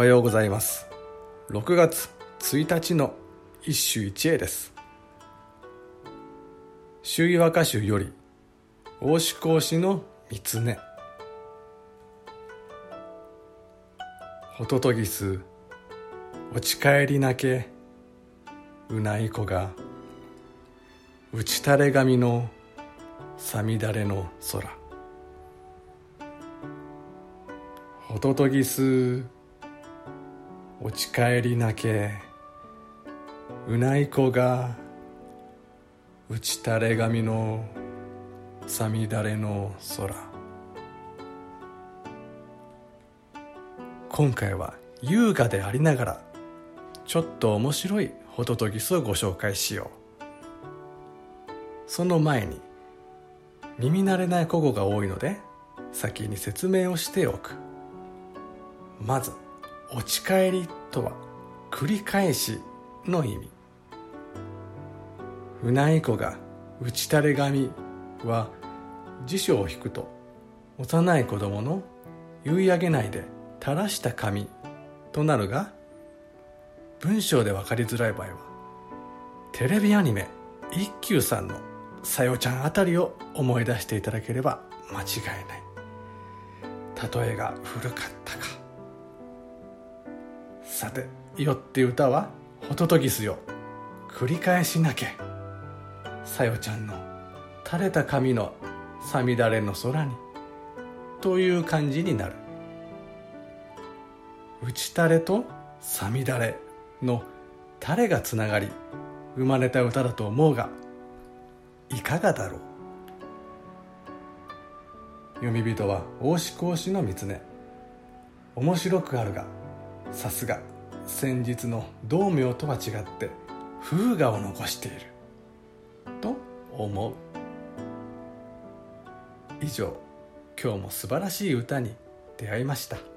おはようございます。6月1日の一首一会です。周囲和歌集より大志講師の三つねホトトギス落ち帰りなけうない子が打ち垂れ髪のさみだれの空。ホトトギス落ち帰りなけ。うない子が打ち垂れ髪のさみだれの空。今回は優雅でありながらちょっと面白いホトトギスをご紹介しよう。その前に耳慣れない古語が多いので先に説明をしておく。まず落ち返りとは繰り返しの意味。船井子が打ち垂れ髪は辞書を引くと幼い子供の結い上げないで垂らした髪となるが文章で分かりづらい場合はテレビアニメ一休さんのさよちゃんあたりを思い出していただければ間違いない。例えが古かったか。さてよって歌はホトトギスよ。繰り返しなけ。さよちゃんの垂れた髪のさみだれの空に。という感じになる。打ち垂れとさみだれの垂れがつながり生まれた歌だと思うがいかがだろう。読み人は大志講師の三つ面白くあるがさすが先日の道明とは違って風雅を残している。と思う。以上今日も素晴らしい歌に出会いました。